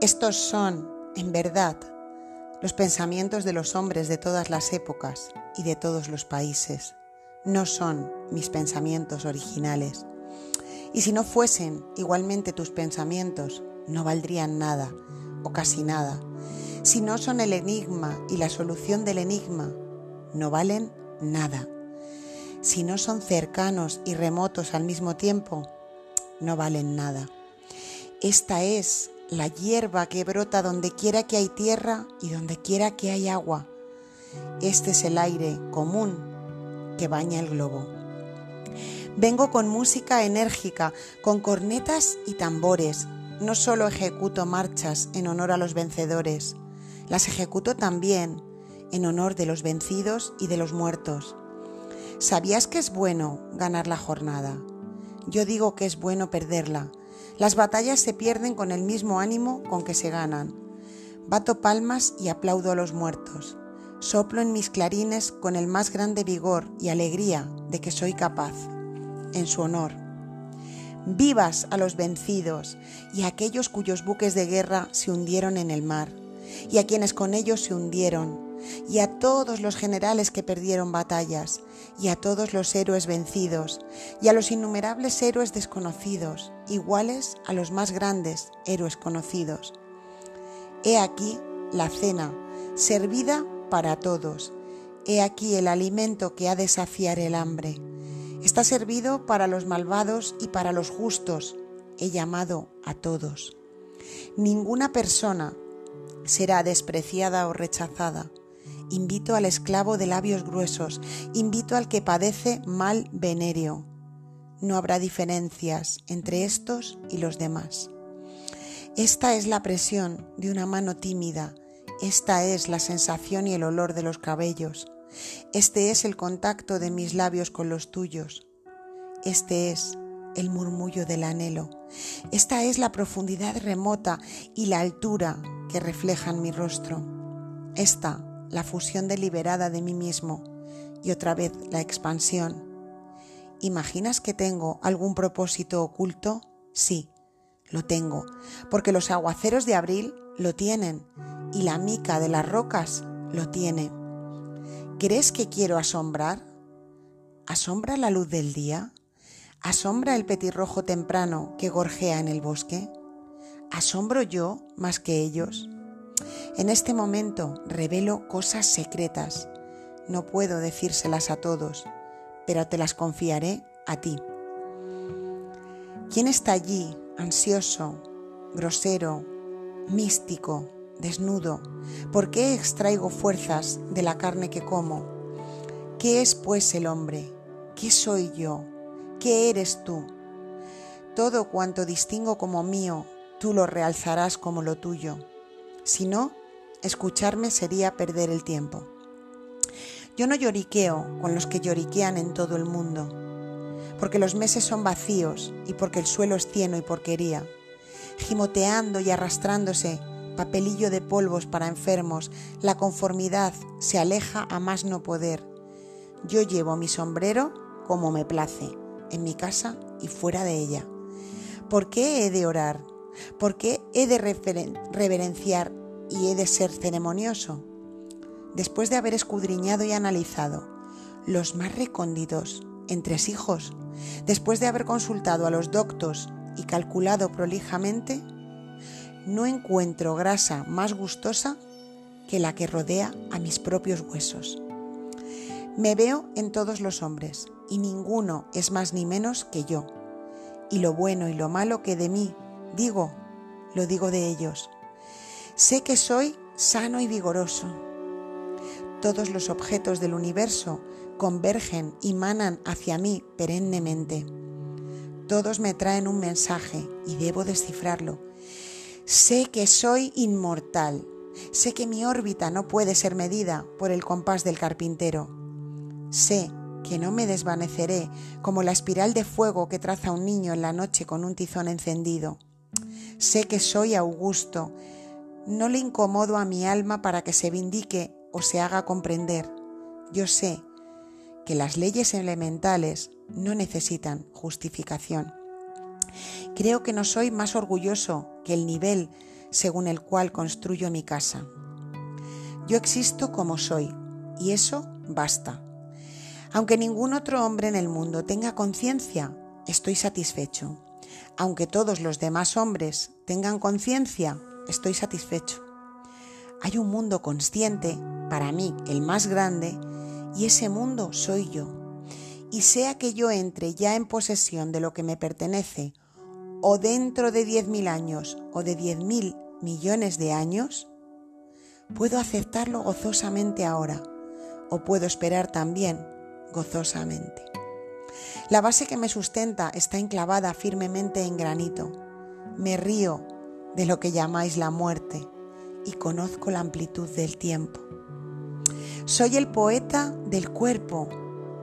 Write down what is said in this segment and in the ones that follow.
Estos son, en verdad, los pensamientos de los hombres de todas las épocas y de todos los países. No son mis pensamientos originales. Y si no fuesen igualmente tus pensamientos, no valdrían nada o casi nada. Si no son el enigma y la solución del enigma, no valen nada. Si no son cercanos y remotos al mismo tiempo, no valen nada. Esta es la hierba que brota donde quiera que hay tierra y donde quiera que hay agua. Este es el aire común que baña el globo. Vengo con música enérgica, con cornetas y tambores. No solo ejecuto marchas en honor a los vencedores, las ejecuto también en honor de los vencidos y de los muertos. ¿Sabías que es bueno ganar la jornada? Yo digo que es bueno perderla. Las batallas se pierden con el mismo ánimo con que se ganan. Bato palmas y aplaudo a los muertos. Soplo en mis clarines con el más grande vigor y alegría de que soy capaz. En su honor. Vivas a los vencidos y a aquellos cuyos buques de guerra se hundieron en el mar, y a quienes con ellos se hundieron, y a todos los generales que perdieron batallas, y a todos los héroes vencidos, y a los innumerables héroes desconocidos, iguales a los más grandes héroes conocidos. He aquí la cena, servida para todos. He aquí el alimento que ha de saciar el hambre. Está servido para los malvados y para los justos. He llamado a todos. Ninguna persona será despreciada o rechazada invito al esclavo de labios gruesos, invito al que padece mal venéreo. No habrá diferencias entre estos y los demás. Esta es la presión de una mano tímida, esta es la sensación y el olor de los cabellos, este es el contacto de mis labios con los tuyos, este es el murmullo del anhelo, esta es la profundidad remota y la altura que reflejan mi rostro, esta la fusión deliberada de mí mismo y otra vez la expansión. ¿Imaginas que tengo algún propósito oculto? Sí, lo tengo, porque los aguaceros de abril lo tienen y la mica de las rocas lo tiene. ¿Crees que quiero asombrar? ¿Asombra la luz del día? ¿Asombra el petirrojo temprano que gorjea en el bosque? ¿Asombro yo más que ellos? En este momento revelo cosas secretas. No puedo decírselas a todos, pero te las confiaré a ti. ¿Quién está allí, ansioso, grosero, místico, desnudo? ¿Por qué extraigo fuerzas de la carne que como? ¿Qué es pues el hombre? ¿Qué soy yo? ¿Qué eres tú? Todo cuanto distingo como mío, tú lo realzarás como lo tuyo. Si no, escucharme sería perder el tiempo. Yo no lloriqueo con los que lloriquean en todo el mundo, porque los meses son vacíos y porque el suelo es cieno y porquería, gimoteando y arrastrándose, papelillo de polvos para enfermos, la conformidad se aleja a más no poder. Yo llevo mi sombrero como me place, en mi casa y fuera de ella. ¿Por qué he de orar? ¿Por qué he de reverenciar y he de ser ceremonioso? Después de haber escudriñado y analizado los más recónditos hijos, después de haber consultado a los doctos y calculado prolijamente, no encuentro grasa más gustosa que la que rodea a mis propios huesos. Me veo en todos los hombres y ninguno es más ni menos que yo. Y lo bueno y lo malo que de mí digo, lo digo de ellos. Sé que soy sano y vigoroso. Todos los objetos del universo convergen y manan hacia mí perennemente. Todos me traen un mensaje y debo descifrarlo. Sé que soy inmortal. Sé que mi órbita no puede ser medida por el compás del carpintero. Sé que no me desvaneceré como la espiral de fuego que traza un niño en la noche con un tizón encendido. Sé que soy augusto no le incomodo a mi alma para que se vindique o se haga comprender. Yo sé que las leyes elementales no necesitan justificación. Creo que no soy más orgulloso que el nivel según el cual construyo mi casa. Yo existo como soy, y eso basta. Aunque ningún otro hombre en el mundo tenga conciencia, estoy satisfecho. Aunque todos los demás hombres tengan conciencia, estoy satisfecho. Hay un mundo consciente, para mí el más grande, y ese mundo soy yo. Y sea que yo entre ya en posesión de lo que me pertenece, o dentro de diez mil años o de diez mil millones de años, puedo aceptarlo gozosamente ahora, o puedo esperar también gozosamente. La base que me sustenta está enclavada firmemente en granito. Me río de lo que llamáis la muerte y conozco la amplitud del tiempo. Soy el poeta del cuerpo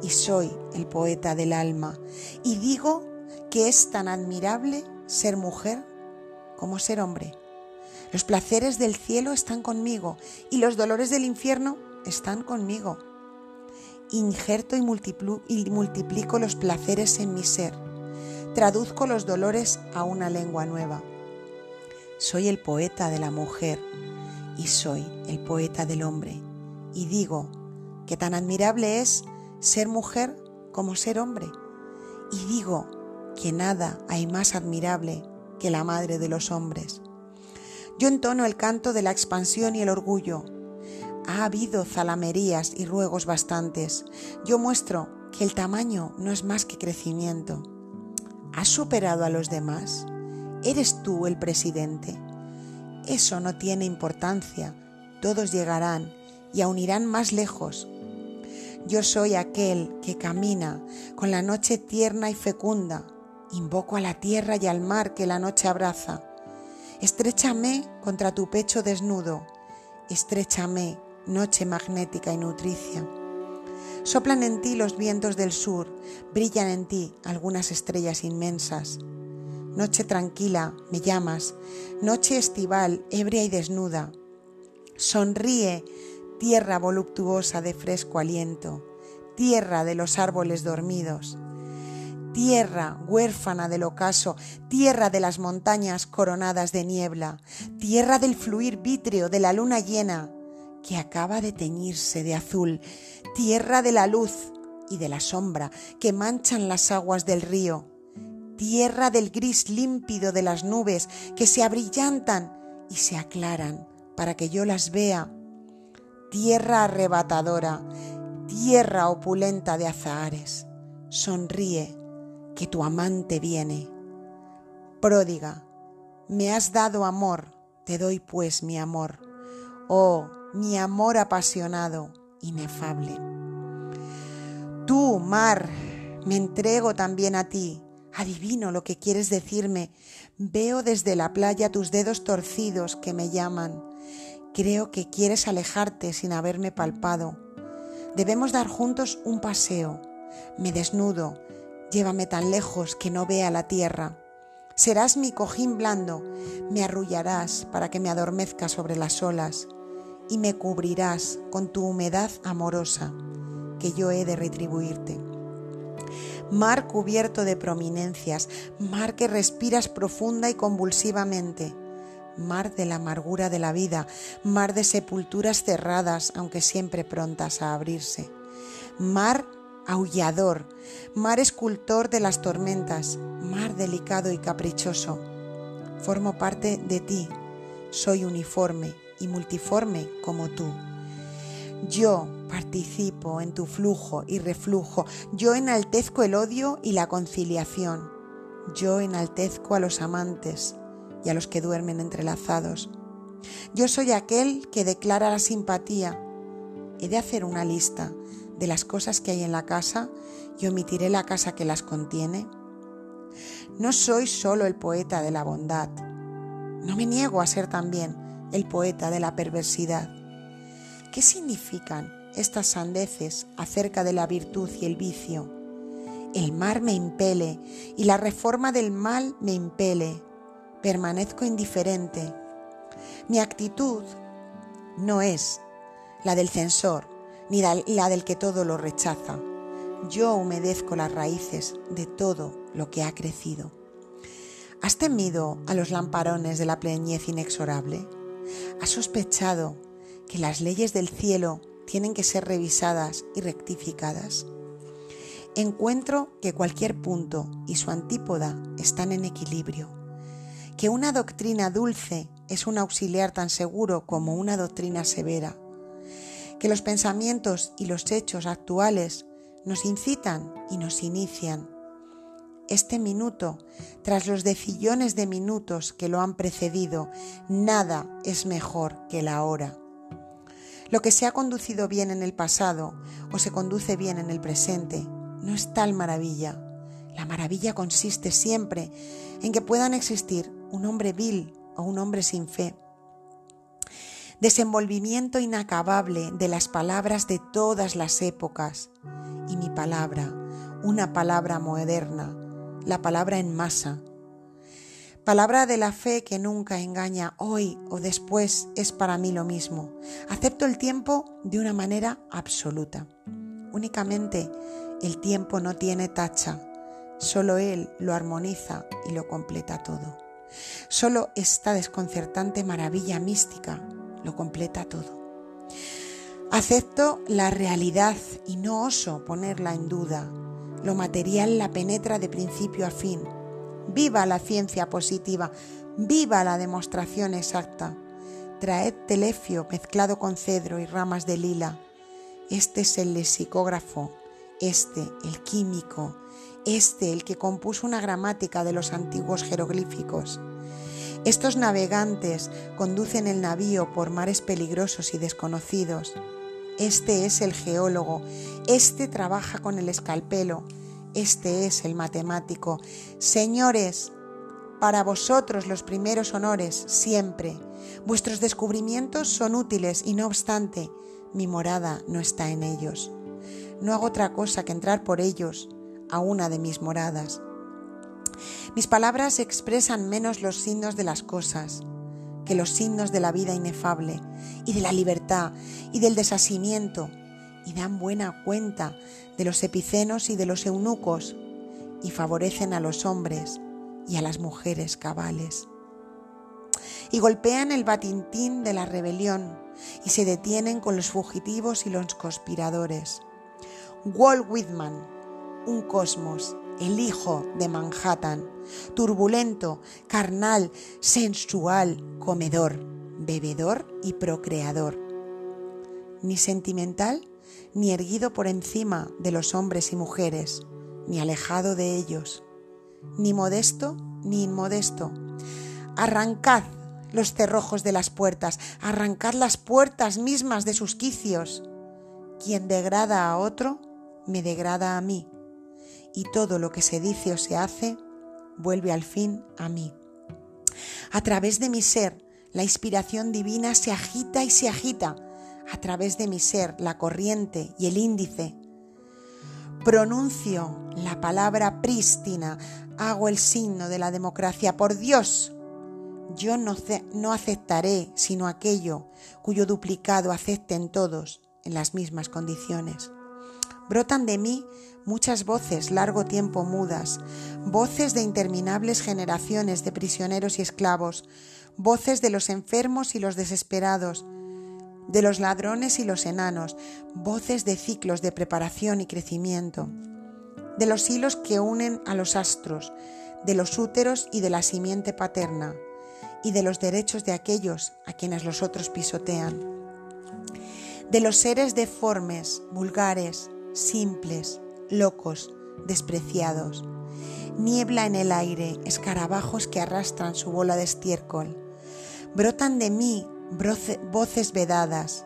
y soy el poeta del alma y digo que es tan admirable ser mujer como ser hombre. Los placeres del cielo están conmigo y los dolores del infierno están conmigo. Injerto y multiplico los placeres en mi ser. Traduzco los dolores a una lengua nueva. Soy el poeta de la mujer y soy el poeta del hombre. Y digo que tan admirable es ser mujer como ser hombre. Y digo que nada hay más admirable que la madre de los hombres. Yo entono el canto de la expansión y el orgullo. Ha habido zalamerías y ruegos bastantes. Yo muestro que el tamaño no es más que crecimiento. ¿Has superado a los demás? ¿Eres tú el presidente? Eso no tiene importancia. Todos llegarán y aún irán más lejos. Yo soy aquel que camina con la noche tierna y fecunda. Invoco a la tierra y al mar que la noche abraza. Estrechame contra tu pecho desnudo. Estrechame, noche magnética y nutricia. Soplan en ti los vientos del sur, brillan en ti algunas estrellas inmensas. Noche tranquila, me llamas, noche estival, ebria y desnuda. Sonríe, tierra voluptuosa de fresco aliento, tierra de los árboles dormidos, tierra huérfana del ocaso, tierra de las montañas coronadas de niebla, tierra del fluir vítreo de la luna llena que acaba de teñirse de azul, tierra de la luz y de la sombra que manchan las aguas del río, tierra del gris límpido de las nubes que se abrillantan y se aclaran para que yo las vea, tierra arrebatadora, tierra opulenta de azahares, sonríe, que tu amante viene. Pródiga, me has dado amor, te doy pues mi amor, oh, mi amor apasionado, inefable. Tú, mar, me entrego también a ti, Adivino lo que quieres decirme. Veo desde la playa tus dedos torcidos que me llaman. Creo que quieres alejarte sin haberme palpado. Debemos dar juntos un paseo. Me desnudo. Llévame tan lejos que no vea la tierra. Serás mi cojín blando. Me arrullarás para que me adormezca sobre las olas. Y me cubrirás con tu humedad amorosa, que yo he de retribuirte mar cubierto de prominencias, mar que respiras profunda y convulsivamente, mar de la amargura de la vida, mar de sepulturas cerradas, aunque siempre prontas a abrirse, mar aullador, mar escultor de las tormentas, mar delicado y caprichoso. Formo parte de ti, soy uniforme y multiforme como tú. Yo participo en tu flujo y reflujo, yo enaltezco el odio y la conciliación, yo enaltezco a los amantes y a los que duermen entrelazados. Yo soy aquel que declara la simpatía. He de hacer una lista de las cosas que hay en la casa y omitiré la casa que las contiene. No soy solo el poeta de la bondad, no me niego a ser también el poeta de la perversidad. ¿Qué significan estas sandeces acerca de la virtud y el vicio? El mar me impele y la reforma del mal me impele. Permanezco indiferente. Mi actitud no es la del censor ni la del que todo lo rechaza. Yo humedezco las raíces de todo lo que ha crecido. ¿Has temido a los lamparones de la pleñez inexorable? ¿Has sospechado que las leyes del cielo tienen que ser revisadas y rectificadas? Encuentro que cualquier punto y su antípoda están en equilibrio, que una doctrina dulce es un auxiliar tan seguro como una doctrina severa, que los pensamientos y los hechos actuales nos incitan y nos inician. Este minuto, tras los decillones de minutos que lo han precedido, nada es mejor que la hora. Lo que se ha conducido bien en el pasado o se conduce bien en el presente no es tal maravilla. La maravilla consiste siempre en que puedan existir un hombre vil o un hombre sin fe. Desenvolvimiento inacabable de las palabras de todas las épocas. Y mi palabra, una palabra moderna, la palabra en masa. Palabra de la fe que nunca engaña hoy o después es para mí lo mismo. Acepto el tiempo de una manera absoluta. Únicamente el tiempo no tiene tacha, solo Él lo armoniza y lo completa todo. Solo esta desconcertante maravilla mística lo completa todo. Acepto la realidad y no oso ponerla en duda. Lo material la penetra de principio a fin. Viva la ciencia positiva, viva la demostración exacta. Traed telefio mezclado con cedro y ramas de lila. Este es el lexicógrafo este, el químico, este, el que compuso una gramática de los antiguos jeroglíficos. Estos navegantes conducen el navío por mares peligrosos y desconocidos. Este es el geólogo, este trabaja con el escalpelo, este es el matemático. Señores, para vosotros los primeros honores siempre. Vuestros descubrimientos son útiles y no obstante, mi morada no está en ellos no hago otra cosa que entrar por ellos a una de mis moradas. Mis palabras expresan menos los signos de las cosas que los signos de la vida inefable y de la libertad y del desasimiento y dan buena cuenta de los epicenos y de los eunucos y favorecen a los hombres y a las mujeres cabales. Y golpean el batintín de la rebelión y se detienen con los fugitivos y los conspiradores. Walt Whitman, un cosmos, el hijo de Manhattan, turbulento, carnal, sensual, comedor, bebedor y procreador. Ni sentimental, ni erguido por encima de los hombres y mujeres, ni alejado de ellos, ni modesto ni inmodesto. Arrancad los cerrojos de las puertas, arrancad las puertas mismas de sus quicios. Quien degrada a otro, me degrada a mí, y todo lo que se dice o se hace vuelve al fin a mí. A través de mi ser, la inspiración divina se agita y se agita. A través de mi ser, la corriente y el índice. Pronuncio la palabra prístina, hago el signo de la democracia. Por Dios, yo no, no aceptaré sino aquello cuyo duplicado acepten todos en las mismas condiciones. Brotan de mí muchas voces largo tiempo mudas, voces de interminables generaciones de prisioneros y esclavos, voces de los enfermos y los desesperados, de los ladrones y los enanos, voces de ciclos de preparación y crecimiento, de los hilos que unen a los astros, de los úteros y de la simiente paterna, y de los derechos de aquellos a quienes los otros pisotean, de los seres deformes, vulgares, simples, locos, despreciados. Niebla en el aire, escarabajos que arrastran su bola de estiércol. Brotan de mí voces vedadas,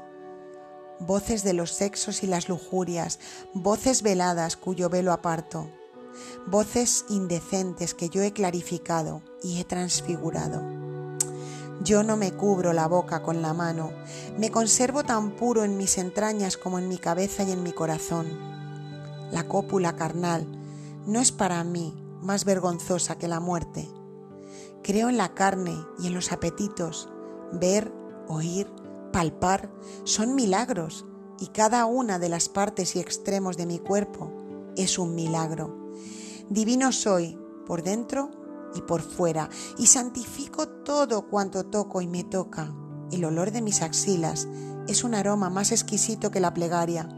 voces de los sexos y las lujurias, voces veladas cuyo velo aparto, voces indecentes que yo he clarificado y he transfigurado. Yo no me cubro la boca con la mano, me conservo tan puro en mis entrañas como en mi cabeza y en mi corazón. La cópula carnal no es para mí más vergonzosa que la muerte. Creo en la carne y en los apetitos. Ver, oír, palpar son milagros y cada una de las partes y extremos de mi cuerpo es un milagro. Divino soy por dentro y por fuera, y santifico todo cuanto toco y me toca. El olor de mis axilas es un aroma más exquisito que la plegaria.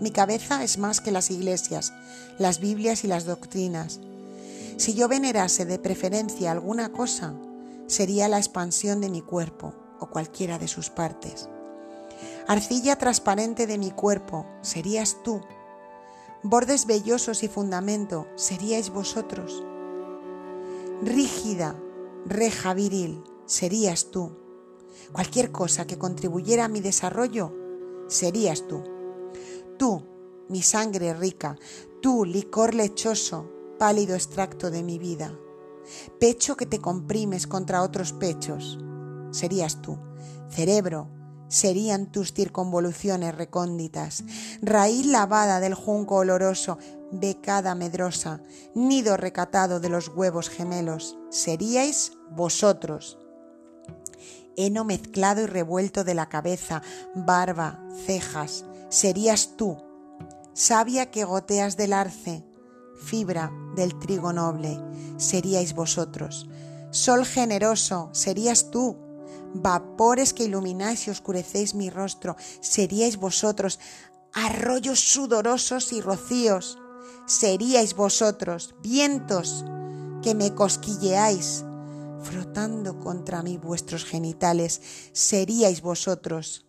Mi cabeza es más que las iglesias, las Biblias y las doctrinas. Si yo venerase de preferencia alguna cosa, sería la expansión de mi cuerpo o cualquiera de sus partes. Arcilla transparente de mi cuerpo, serías tú. Bordes vellosos y fundamento, seríais vosotros. Rígida, reja viril, serías tú. Cualquier cosa que contribuyera a mi desarrollo, serías tú. Tú, mi sangre rica, tú, licor lechoso, pálido extracto de mi vida. Pecho que te comprimes contra otros pechos, serías tú. Cerebro, serían tus circunvoluciones recónditas. Raíz lavada del junco oloroso, becada medrosa, nido recatado de los huevos gemelos, seríais vosotros heno mezclado y revuelto de la cabeza, barba, cejas, serías tú, savia que goteas del arce, fibra del trigo noble, seríais vosotros, sol generoso, serías tú, vapores que ilumináis y oscurecéis mi rostro, seríais vosotros, arroyos sudorosos y rocíos, seríais vosotros, vientos que me cosquilleáis, frotando contra mí vuestros genitales, seríais vosotros.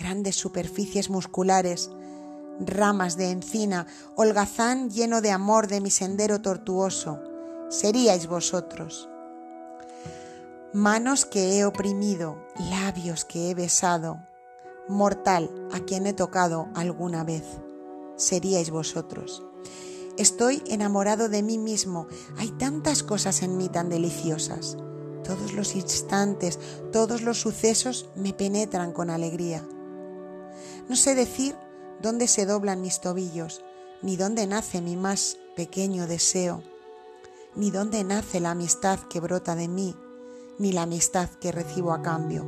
Grandes superficies musculares, ramas de encina, holgazán lleno de amor de mi sendero tortuoso, seríais vosotros. Manos que he oprimido, labios que he besado, mortal a quien he tocado alguna vez, seríais vosotros. Estoy enamorado de mí mismo. Hay tantas cosas en mí tan deliciosas. Todos los instantes, todos los sucesos me penetran con alegría. No sé decir dónde se doblan mis tobillos, ni dónde nace mi más pequeño deseo, ni dónde nace la amistad que brota de mí, ni la amistad que recibo a cambio.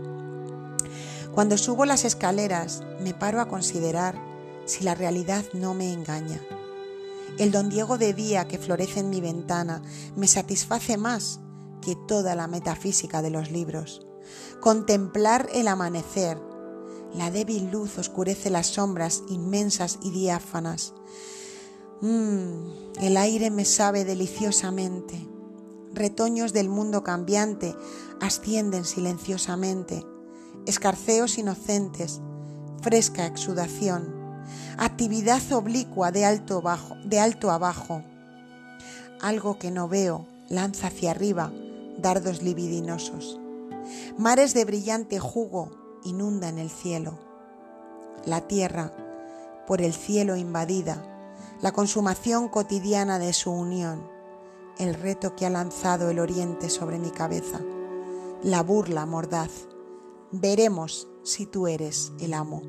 Cuando subo las escaleras me paro a considerar si la realidad no me engaña. El don Diego de día que florece en mi ventana me satisface más que toda la metafísica de los libros. Contemplar el amanecer. La débil luz oscurece las sombras inmensas y diáfanas. Mmm, el aire me sabe deliciosamente. Retoños del mundo cambiante ascienden silenciosamente. Escarceos inocentes, fresca exudación. Actividad oblicua de alto, bajo, de alto abajo. Algo que no veo lanza hacia arriba dardos libidinosos. Mares de brillante jugo inundan el cielo. La tierra, por el cielo invadida, la consumación cotidiana de su unión, el reto que ha lanzado el oriente sobre mi cabeza, la burla mordaz. Veremos si tú eres el amo.